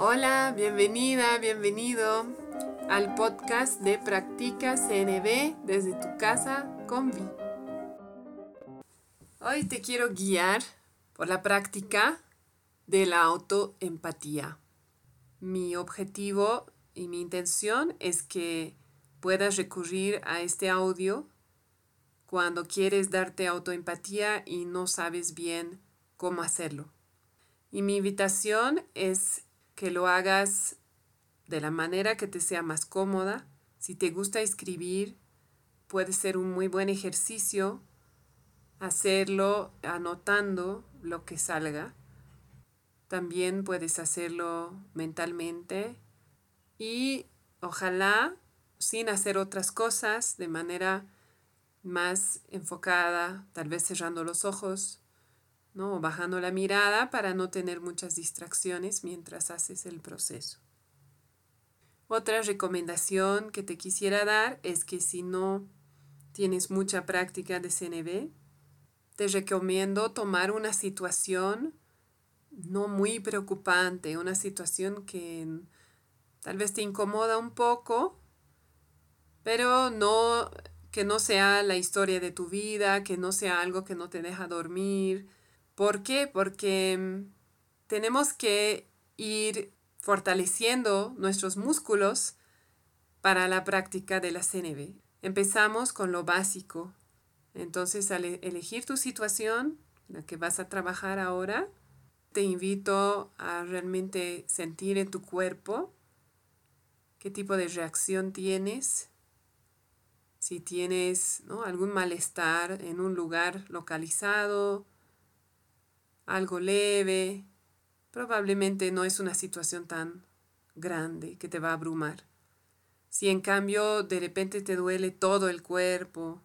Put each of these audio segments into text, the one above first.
Hola, bienvenida, bienvenido al podcast de Practica CNB desde tu casa con Vi. Hoy te quiero guiar por la práctica de la autoempatía. Mi objetivo y mi intención es que puedas recurrir a este audio cuando quieres darte autoempatía y no sabes bien cómo hacerlo. Y mi invitación es que lo hagas de la manera que te sea más cómoda. Si te gusta escribir, puede ser un muy buen ejercicio hacerlo anotando lo que salga. También puedes hacerlo mentalmente y ojalá sin hacer otras cosas de manera más enfocada, tal vez cerrando los ojos, ¿no? bajando la mirada para no tener muchas distracciones mientras haces el proceso. Otra recomendación que te quisiera dar es que si no tienes mucha práctica de CNB, te recomiendo tomar una situación no muy preocupante, una situación que tal vez te incomoda un poco, pero no que no sea la historia de tu vida, que no sea algo que no te deja dormir, ¿Por qué? Porque mm, tenemos que ir fortaleciendo nuestros músculos para la práctica de la CNB. Empezamos con lo básico. Entonces, al e-, elegir tu situación, la que vas a trabajar ahora, te invito a realmente sentir en tu cuerpo qué tipo de reacción tienes. Si tienes algún malestar en un lugar localizado, algo leve, probablemente no es una situación tan grande que te va a abrumar. Si en cambio de repente te duele todo el cuerpo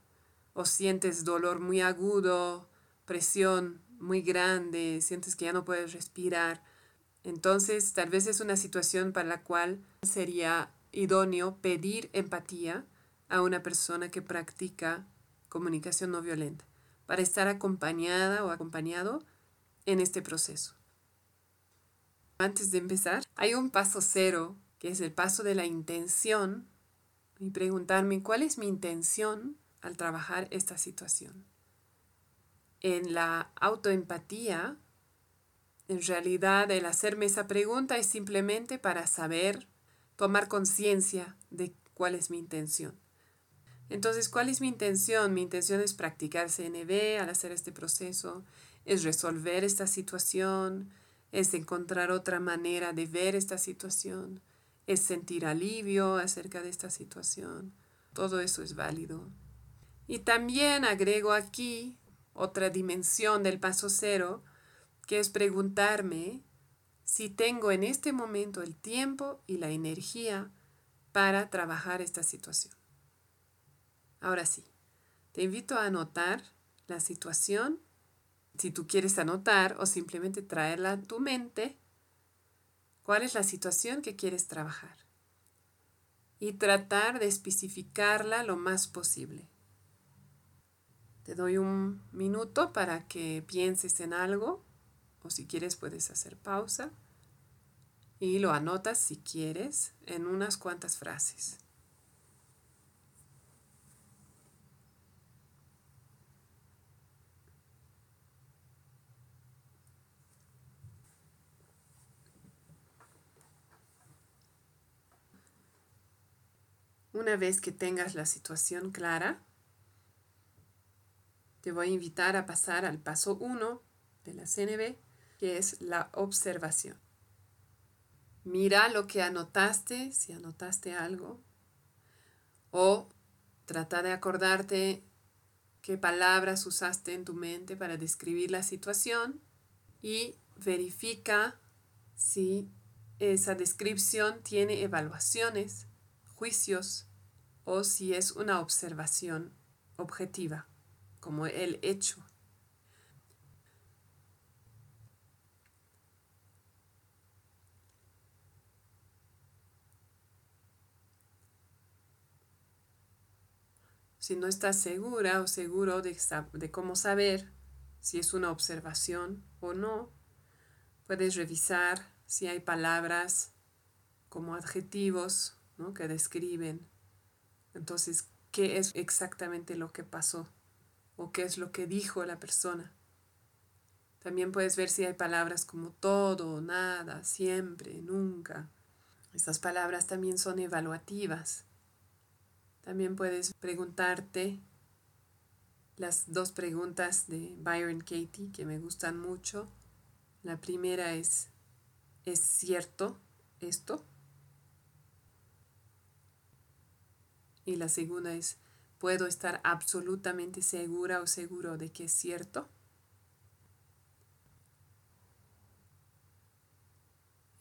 o sientes dolor muy agudo, presión muy grande, sientes que ya no puedes respirar, entonces tal vez es una situación para la cual sería idóneo pedir empatía a una persona que practica comunicación no violenta, para estar acompañada o acompañado en este proceso. Antes de empezar, hay un paso cero, que es el paso de la intención, y preguntarme cuál es mi intención al trabajar esta situación. En la autoempatía, en realidad el hacerme esa pregunta es simplemente para saber, tomar conciencia de cuál es mi intención. Entonces, ¿cuál es mi intención? Mi intención es practicar CNB al hacer este proceso, es resolver esta situación, es encontrar otra manera de ver esta situación, es sentir alivio acerca de esta situación. Todo eso es válido. Y también agrego aquí otra dimensión del paso cero, que es preguntarme si tengo en este momento el tiempo y la energía para trabajar esta situación. Ahora sí, te invito a anotar la situación si tú quieres anotar o simplemente traerla a tu mente, cuál es la situación que quieres trabajar y tratar de especificarla lo más posible. Te doy un minuto para que pienses en algo o si quieres puedes hacer pausa y lo anotas si quieres en unas cuantas frases. Una vez que tengas la situación clara, te voy a invitar a pasar al paso 1 de la CNB, que es la observación. Mira lo que anotaste, si anotaste algo, o trata de acordarte qué palabras usaste en tu mente para describir la situación y verifica si esa descripción tiene evaluaciones juicios o si es una observación objetiva, como el hecho. Si no estás segura o seguro de, cómo saber si es una observación o no, puedes revisar si hay palabras como adjetivos ¿no? que describen. Entonces, ¿qué es exactamente lo que pasó? ¿O qué es lo que dijo la persona? También puedes ver si hay palabras como todo, nada, siempre, nunca. Estas palabras también son evaluativas. También puedes preguntarte las dos preguntas de Byron Katie que me gustan mucho. La primera es, ¿es cierto esto? Y la segunda es, ¿puedo estar absolutamente segura o seguro de que es cierto?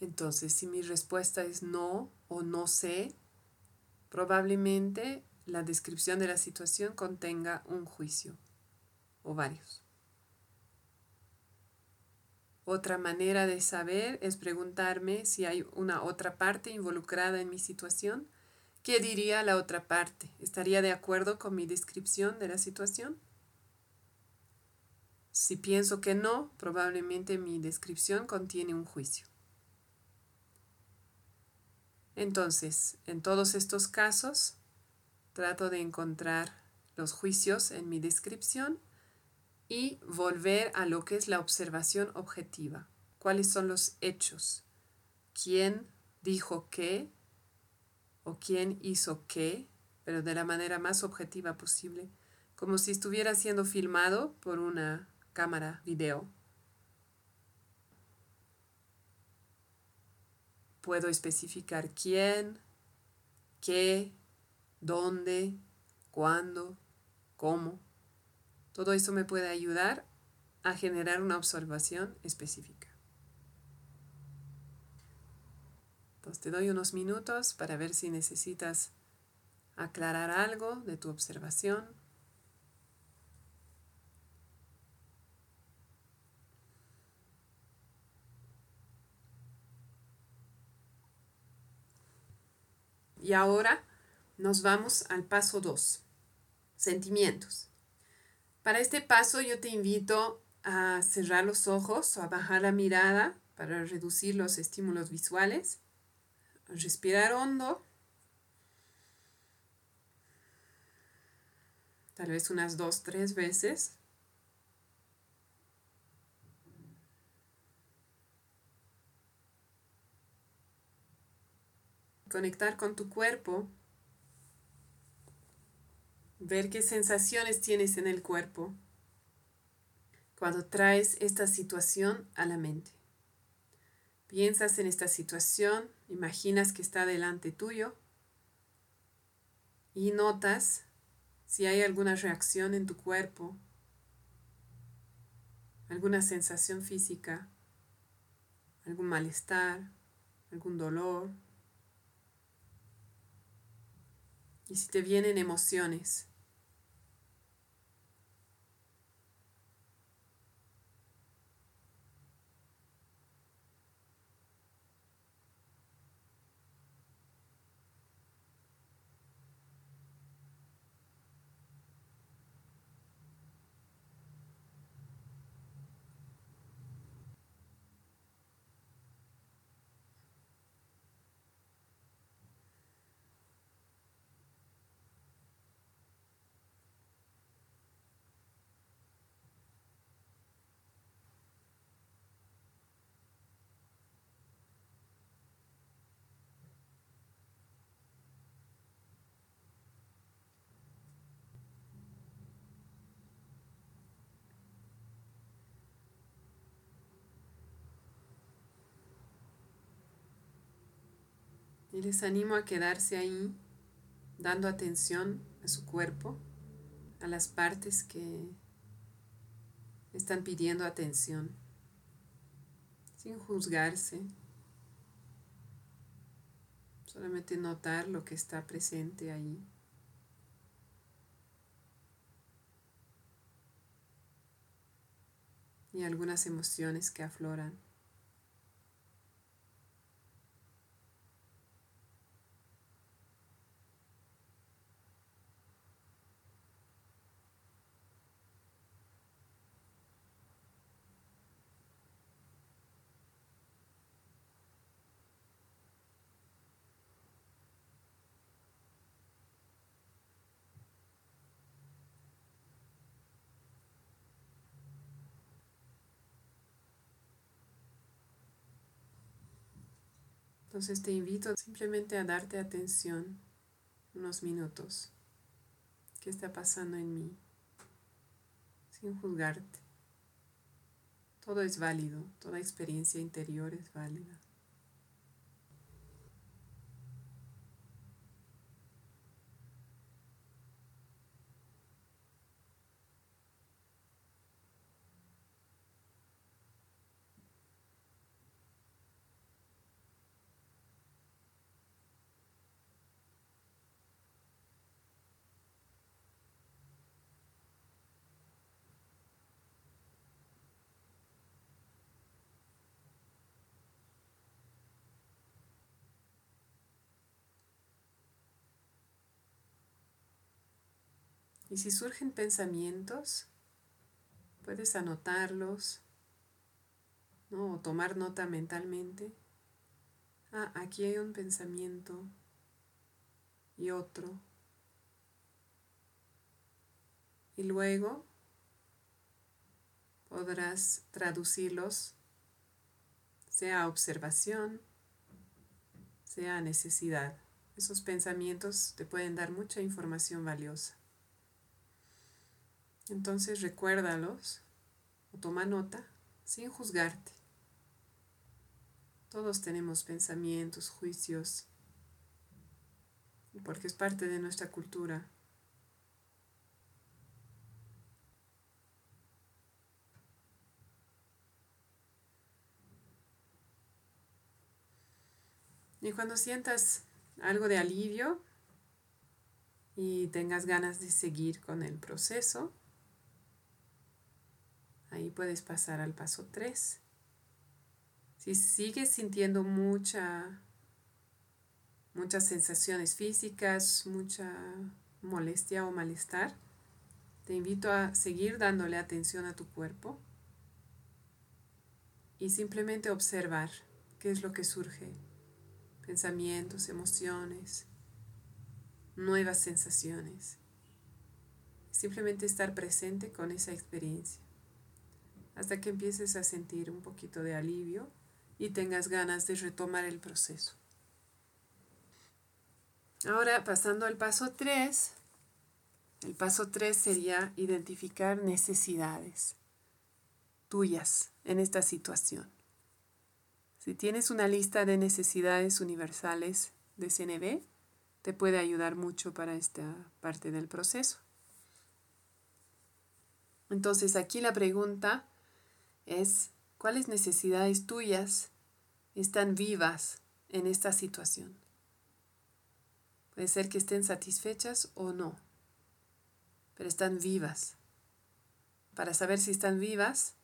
Entonces, si mi respuesta es no o no sé, probablemente la descripción de la situación contenga un juicio o varios. Otra manera de saber es preguntarme si hay una otra parte involucrada en mi situación. ¿Qué diría la otra parte? ¿Estaría de acuerdo con mi descripción de la situación? Si pienso que no, probablemente mi descripción contiene un juicio. Entonces, en todos estos casos, trato de encontrar los juicios en mi descripción y volver a lo que es la observación objetiva. ¿Cuáles son los hechos? ¿Quién dijo qué? ¿O quién hizo qué? Pero de la manera más objetiva posible, como si estuviera siendo filmado por una cámara video. Puedo especificar quién, qué, dónde, cuándo, cómo. Todo eso me puede ayudar a generar una observación específica. Entonces te doy unos minutos para ver si necesitas aclarar algo de tu observación. Y ahora nos vamos al paso 2, sentimientos. Para este paso yo te invito a cerrar los ojos o a bajar la mirada para reducir los estímulos visuales, respirar hondo, tal vez unas dos, tres veces. Conectar con tu cuerpo ver qué sensaciones tienes en el cuerpo cuando traes esta situación a la mente. Piensas en esta situación, imaginas que está delante tuyo y notas si hay alguna reacción en tu cuerpo, alguna sensación física, algún malestar, algún dolor. Y si te vienen emociones, les animo a quedarse ahí, dando atención a su cuerpo, a las partes que están pidiendo atención, sin juzgarse, solamente notar lo que está presente ahí. Y algunas emociones que afloran. Entonces te invito simplemente a darte atención unos minutos. ¿Qué está pasando en mí? Sin juzgarte. Todo es válido, toda experiencia interior es válida. Y si surgen pensamientos, puedes anotarlos ¿no? o tomar nota mentalmente. Ah, aquí hay un pensamiento y otro. Y luego podrás traducirlos, sea observación, sea necesidad. Esos pensamientos te pueden dar mucha información valiosa. Entonces recuérdalos o toma nota sin juzgarte. Todos tenemos pensamientos, juicios, porque es parte de nuestra cultura. Y cuando sientas algo de alivio y tengas ganas de seguir con el proceso, Ahí puedes pasar al paso 3. Si sigues sintiendo mucha, muchas sensaciones físicas, mucha molestia o malestar, te invito a seguir dándole atención a tu cuerpo y simplemente observar qué es lo que surge, pensamientos, emociones, nuevas sensaciones. Simplemente estar presente con esa experiencia hasta que empieces a sentir un poquito de alivio y tengas ganas de retomar el proceso. Ahora, pasando al paso 3, el paso 3 sería identificar necesidades tuyas en esta situación. Si tienes una lista de necesidades universales de CNB, te puede ayudar mucho para esta parte del proceso. Entonces aquí la pregunta es cuáles necesidades tuyas están vivas en esta situación. Puede ser que estén satisfechas o no, pero están vivas. Para saber si están vivas,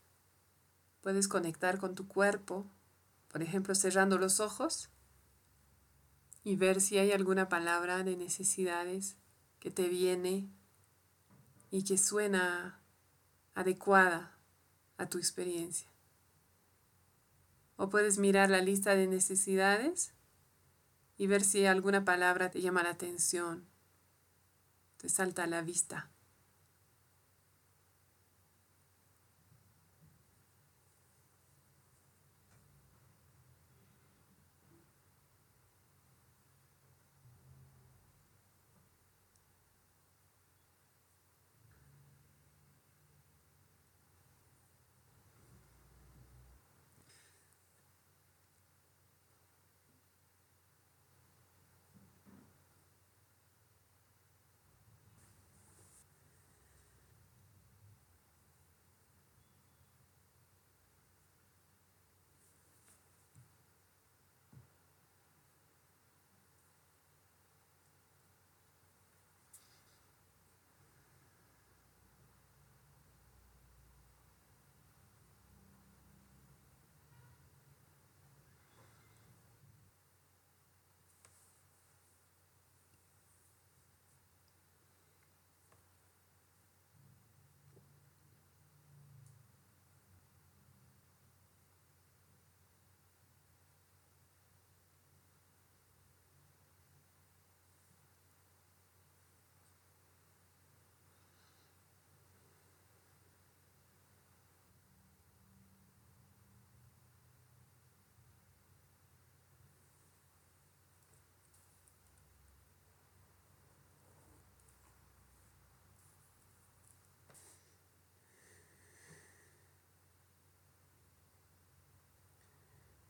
puedes conectar con tu cuerpo, por ejemplo, cerrando los ojos y ver si hay alguna palabra de necesidades que te viene y que suena adecuada a tu experiencia. O puedes mirar la lista de necesidades y ver si alguna palabra te llama la atención, te salta a la vista.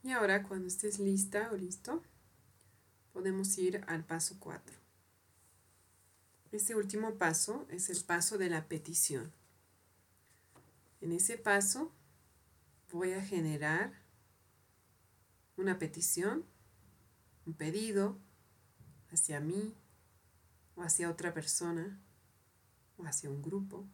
Y ahora cuando estés lista o listo, podemos ir al paso 4. Este último paso es el paso de la petición. En ese paso voy a generar una petición, un pedido hacia mí o hacia otra persona o hacia un grupo.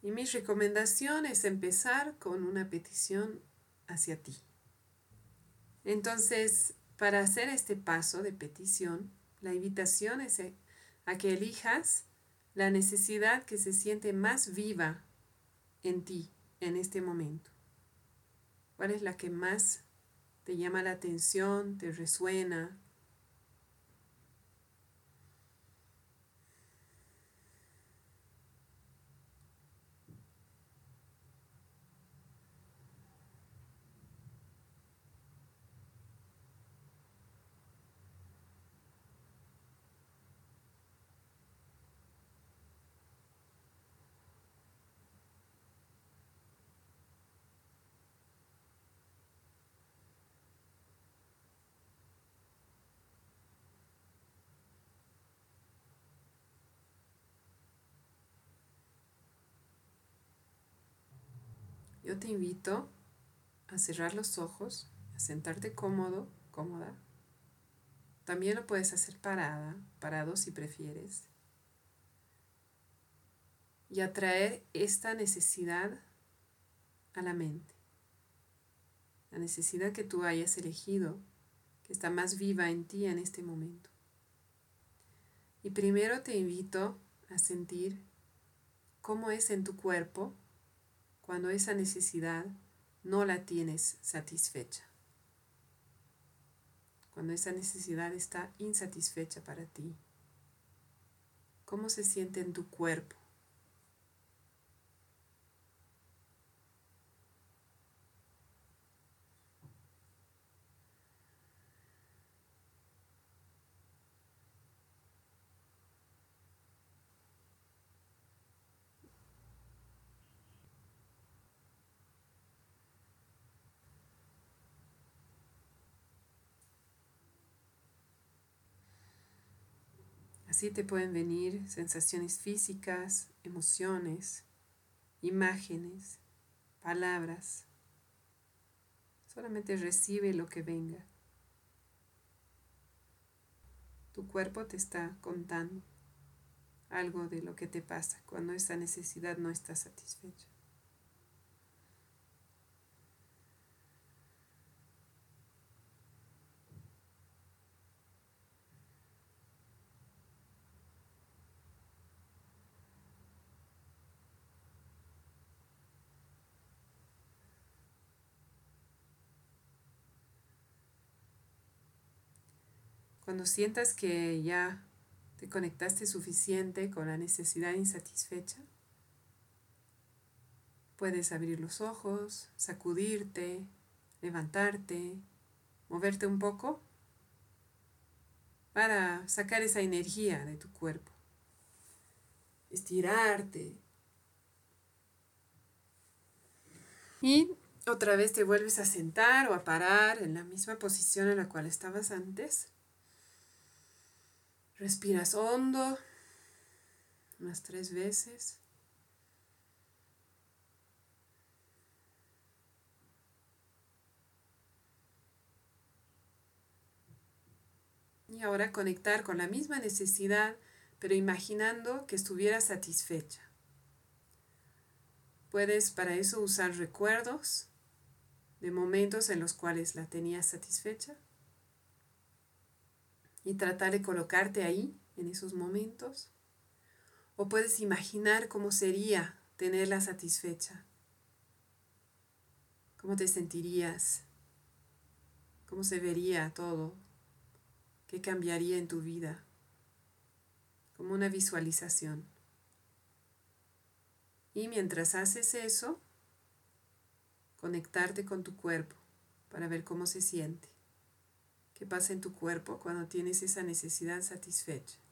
Y mi recomendación es empezar con una petición hacia ti. Entonces, para hacer este paso de petición, la invitación es a que elijas la necesidad que se siente más viva en ti en este momento. ¿Cuál es la que más te llama la atención, te resuena, Yo te invito a cerrar los ojos, a sentarte cómodo, cómoda. También lo puedes hacer parada, parado si prefieres. Y atraer esta necesidad a la mente. La necesidad que tú hayas elegido, que está más viva en ti en este momento. Y primero te invito a sentir cómo es en tu cuerpo cuando esa necesidad no la tienes satisfecha. Cuando esa necesidad está insatisfecha para ti. ¿Cómo se siente en tu cuerpo? Así te pueden venir sensaciones físicas, emociones, imágenes, palabras. Solamente recibe lo que venga. Tu cuerpo te está contando algo de lo que te pasa cuando esa necesidad no está satisfecha. Cuando sientas que ya te conectaste suficiente con la necesidad insatisfecha, puedes abrir los ojos, sacudirte, levantarte, moverte un poco para sacar esa energía de tu cuerpo. Estirarte. Y otra vez te vuelves a sentar o a parar en la misma posición en la cual estabas antes. Respiras hondo, unas tres veces. Y ahora conectar con la misma necesidad, pero imaginando que estuviera satisfecha. Puedes para eso usar recuerdos de momentos en los cuales la tenías satisfecha y tratar de colocarte ahí, en esos momentos. O puedes imaginar cómo sería tenerla satisfecha. ¿Cómo te sentirías? ¿Cómo se vería todo? ¿Qué cambiaría en tu vida? Como una visualización. Y mientras haces eso, conectarte con tu cuerpo para ver cómo se siente. ¿Qué pasa en tu cuerpo cuando tienes esa necesidad satisfecha?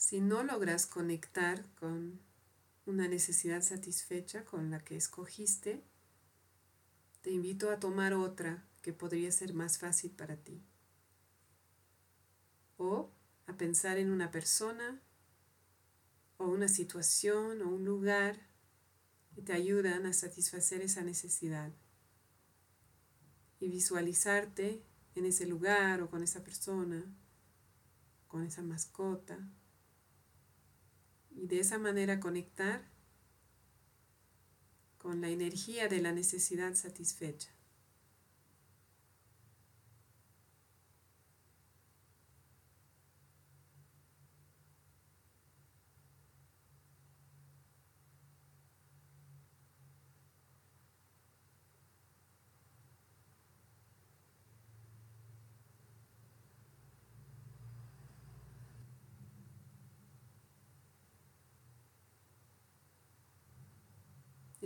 Si no logras conectar con una necesidad satisfecha con la que escogiste, te invito a tomar otra que podría ser más fácil para ti. O a pensar en una persona o una situación o un lugar que te ayudan a satisfacer esa necesidad. Y visualizarte en ese lugar o con esa persona, con esa mascota. Y de esa manera conectar con la energía de la necesidad satisfecha.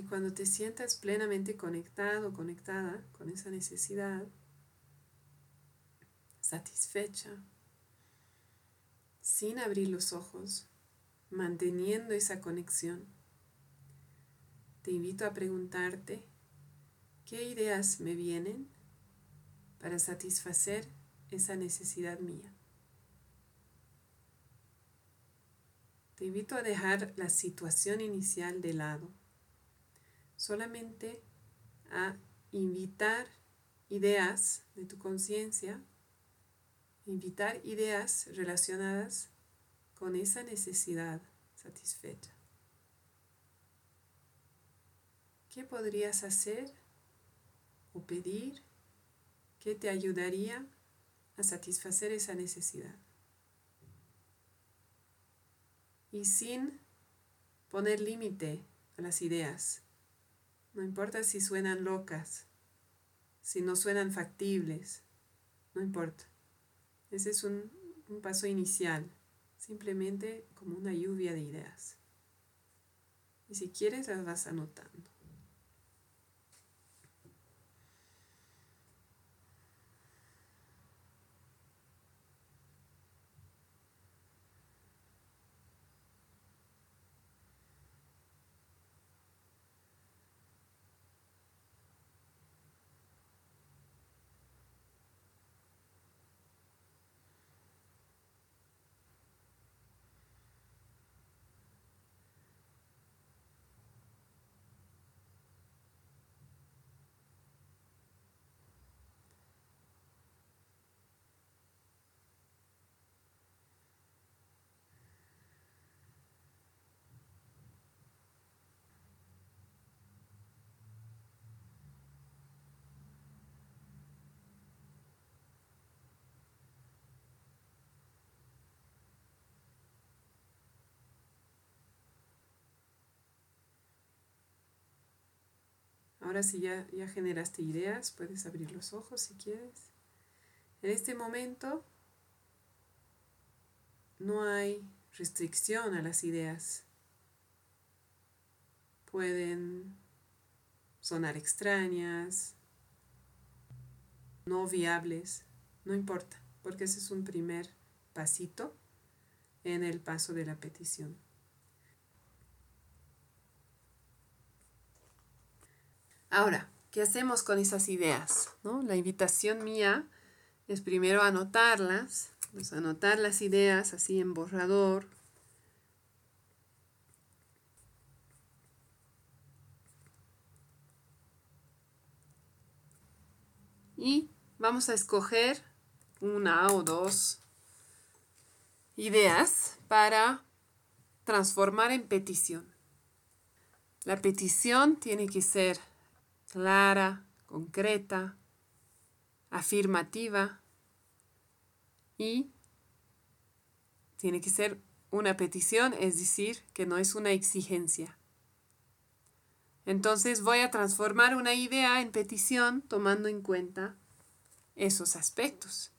Cuando te sientas plenamente conectado, conectada con esa necesidad, satisfecha, sin abrir los ojos, manteniendo esa conexión, te invito a preguntarte qué ideas me vienen para satisfacer esa necesidad mía. Te invito a dejar la situación inicial de lado solamente a invitar ideas de tu conciencia, invitar ideas relacionadas con esa necesidad satisfecha. ¿Qué podrías hacer o pedir que te ayudaría a satisfacer esa necesidad? Y sin poner límite a las ideas, no importa si suenan locas, si no suenan factibles, no importa. Ese es un, paso inicial, simplemente como una lluvia de ideas. Y si quieres las vas anotando. Ahora si ya, ya generaste ideas, puedes abrir los ojos si quieres. En este momento no hay restricción a las ideas. Pueden sonar extrañas, no viables, no importa, porque ese es un primer pasito en el paso de la petición. Ahora, ¿qué hacemos con esas ideas? La invitación mía es primero anotarlas, pues anotar las ideas así en borrador. Y vamos a escoger una o dos ideas para transformar en petición. La petición tiene que ser clara, concreta, afirmativa y tiene que ser una petición, es decir, que no es una exigencia. Entonces voy a transformar una idea en petición tomando en cuenta esos aspectos.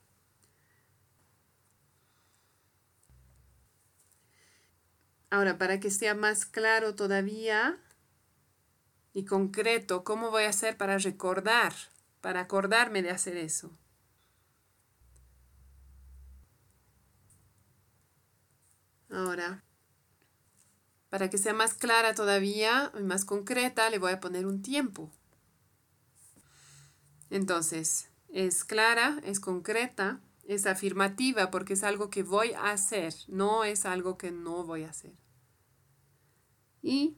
Ahora, para que sea más claro todavía, y concreto, ¿cómo voy a hacer para recordar, para acordarme de hacer eso? Ahora, para que sea más clara todavía y más concreta, le voy a poner un tiempo. Entonces, es clara, es concreta, es afirmativa porque es algo que voy a hacer, no es algo que no voy a hacer. Y,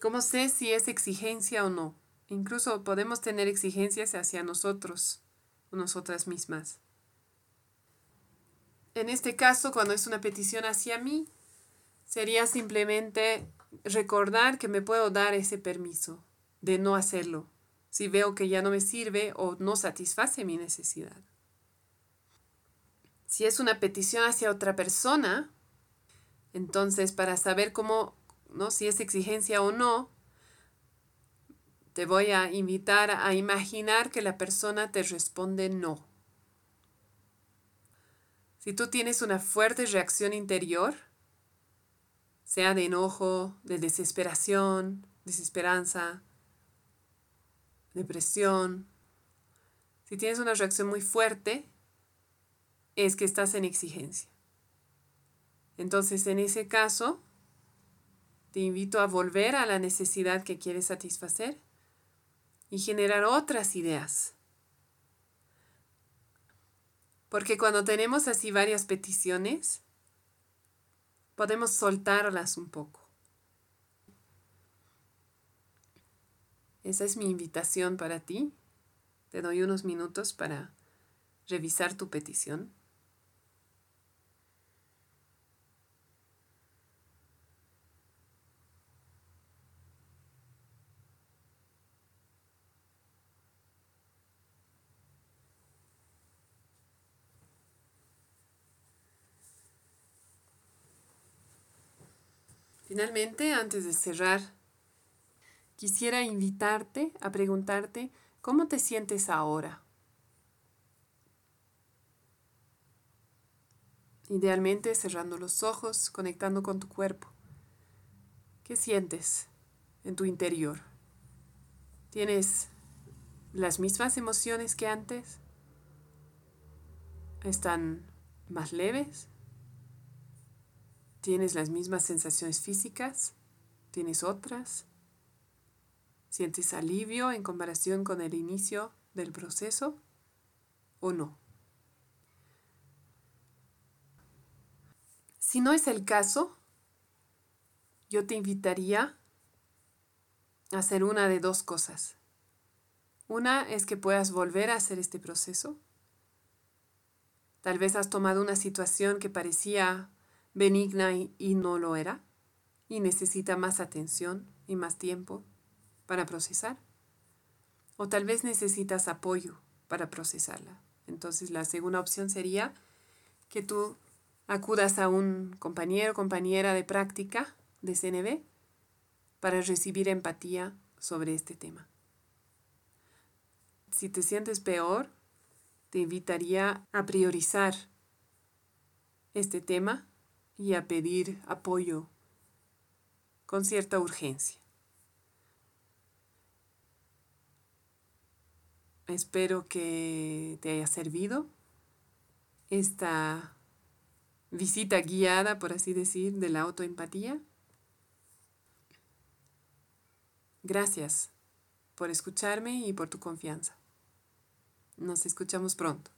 ¿cómo sé si es exigencia o no? Incluso podemos tener exigencias hacia nosotros o nosotras mismas. En este caso, cuando es una petición hacia mí, sería simplemente recordar que me puedo dar ese permiso de no hacerlo si veo que ya no me sirve o no satisface mi necesidad. Si es una petición hacia otra persona, entonces para saber cómo, ¿no? si es exigencia o no, te voy a invitar a imaginar que la persona te responde no. Si tú tienes una fuerte reacción interior, sea de enojo, de desesperación, desesperanza, depresión, si tienes una reacción muy fuerte, es que estás en exigencia. Entonces, en ese caso, te invito a volver a la necesidad que quieres satisfacer y generar otras ideas. Porque cuando tenemos así varias peticiones, podemos soltarlas un poco. Esa es mi invitación para ti. Te doy unos minutos para revisar tu petición. Finalmente, antes de cerrar, quisiera invitarte a preguntarte cómo te sientes ahora. Idealmente cerrando los ojos, conectando con tu cuerpo. ¿Qué sientes en tu interior? ¿Tienes las mismas emociones que antes? ¿Están más leves? ¿Tienes las mismas sensaciones físicas? ¿Tienes otras? ¿Sientes alivio en comparación con el inicio del proceso o no? Si no es el caso, yo te invitaría a hacer una de dos cosas. Una es que puedas volver a hacer este proceso. Tal vez has tomado una situación que parecía benigna y, no lo era, y necesita más atención y más tiempo para procesar. O tal vez necesitas apoyo para procesarla. Entonces la segunda opción sería que tú acudas a un compañero o compañera de práctica de CNB para recibir empatía sobre este tema. Si te sientes peor, te invitaría a priorizar este tema y a pedir apoyo con cierta urgencia. Espero que te haya servido esta visita guiada, por así decir, de la autoempatía. Gracias por escucharme y por tu confianza. Nos escuchamos pronto.